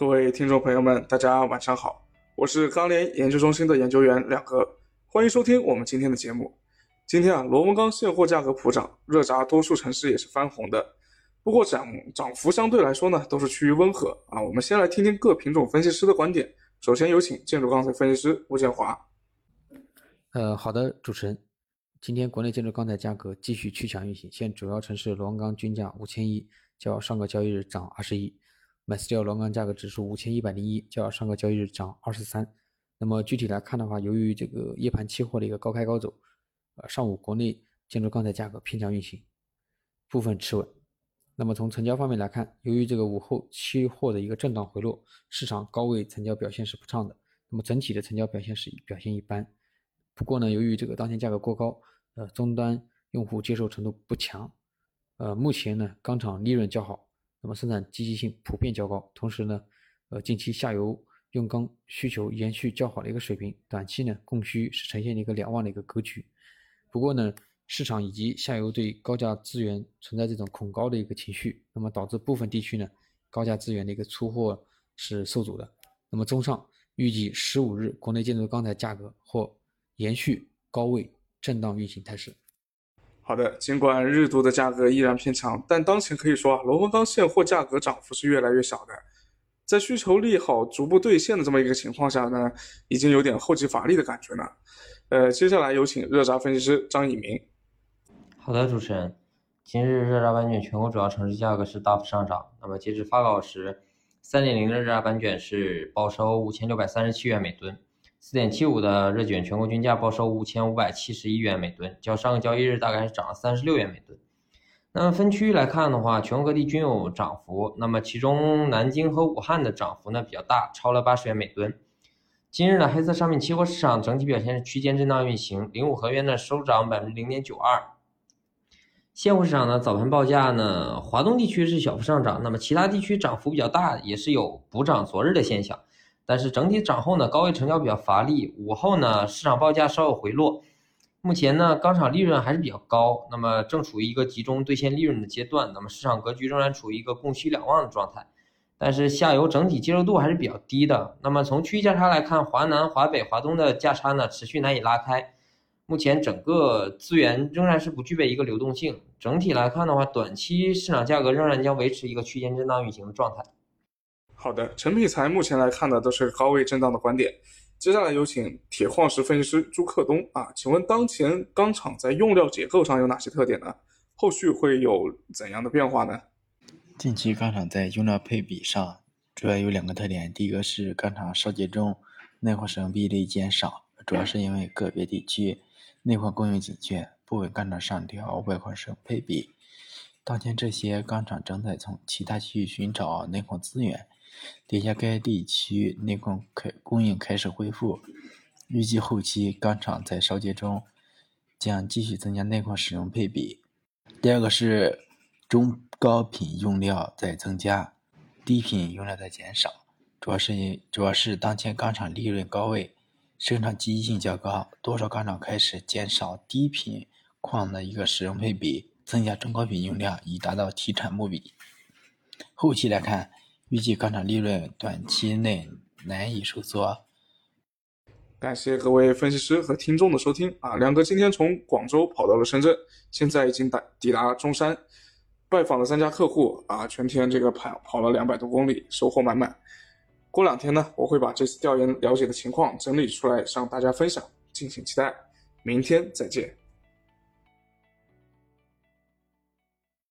各位听众朋友们，大家晚上好，我是钢联研究中心的研究员两哥，欢迎收听我们今天的节目。今天啊，螺纹钢现货价格普涨，热轧多数城市也是翻红的，不过涨涨幅相对来说呢，都是趋于温和啊。我们先来听听各品种分析师的观点。首先有请建筑钢材分析师吴建华。呃，好的，主持人，今天国内建筑钢材价格继续趋强运行，现主要城市螺纹钢均价五千一，较上个交易日涨二十一。MySteel 螺纹钢价格指数五千一百零一，较上个交易日涨二十三。那么具体来看的话，由于这个夜盘期货的一个高开高走，呃，上午国内建筑钢材价格偏强运行，部分持稳。那么从成交方面来看，由于这个午后期货的一个震荡回落，市场高位成交表现是不畅的。那么整体的成交表现是表现一般。不过呢，由于这个当前价格过高，呃，终端用户接受程度不强，呃，目前呢，钢厂利润较好。那么生产积极性普遍较高，同时呢，呃，近期下游用钢需求延续较好的一个水平，短期呢供需是呈现了一个两旺的一个格局。不过呢，市场以及下游对高价资源存在这种恐高的一个情绪，那么导致部分地区呢高价资源的一个出货是受阻的。那么综上，预计十五日国内建筑钢材价格或延续高位震荡运行态势。好的，尽管日度的价格依然偏强，但当前可以说啊，螺纹钢现货价格涨幅是越来越小的。在需求利好逐步兑现的这么一个情况下呢，已经有点后继乏力的感觉了。呃，接下来有请热轧分析师张以明。好的，主持人，今日热轧板卷全国主要城市价格是大幅上涨。那么截止发稿时，三点零的热轧板卷是报收五千六百三十七元每吨。四点七五的热卷全国均价报收五千五百七十一元每吨，较上个交易日大概是涨了三十六元每吨。那么分区域来看的话，全国各地均有涨幅。那么其中南京和武汉的涨幅呢比较大，超了八十元每吨。今日呢，黑色商品期货市场整体表现是区间震荡运行，零五合约呢收涨百分之零点九二。现货市场呢早盘报价呢，华东地区是小幅上涨，那么其他地区涨幅比较大，也是有补涨昨日的现象。但是整体涨后呢，高位成交比较乏力。午后呢，市场报价稍有回落。目前呢，钢厂利润还是比较高，那么正处于一个集中兑现利润的阶段。那么市场格局仍然处于一个供需两旺的状态。但是下游整体接受度还是比较低的。那么从区域价差来看，华南、华北、华东的价差呢，持续难以拉开。目前整个资源仍然是不具备一个流动性。整体来看的话，短期市场价格仍然将维持一个区间震荡运行的状态。好的，陈品材目前来看呢，都是高位震荡的观点。接下来有请铁矿石分析师朱克东啊，请问当前钢厂在用料结构上有哪些特点呢？后续会有怎样的变化呢？近期钢厂在用料配比上主要有两个特点，第一个是钢厂烧结中内矿使用比例减少，主要是因为个别地区内矿供应紧缺，部分钢厂上调外矿使用配比。当前这些钢厂正在从其他区域寻找内矿资源。叠加该地区内矿开供应开始恢复，预计后期钢厂在烧结中将继续增加内矿使用配比。第二个是中高品用料在增加，低品用料在减少，主要是因主要是当前钢厂利润高位，生产积极性较高，多少钢厂开始减少低品矿的一个使用配比，增加中高品用量，以达到提产目的。后期来看。预计钢厂利润短期内难以收缩。感谢各位分析师和听众的收听啊！两哥今天从广州跑到了深圳，现在已经达抵达中山，拜访了三家客户啊，全天这个跑跑了两百多公里，收获满满。过两天呢，我会把这次调研了解的情况整理出来，向大家分享，敬请期待。明天再见。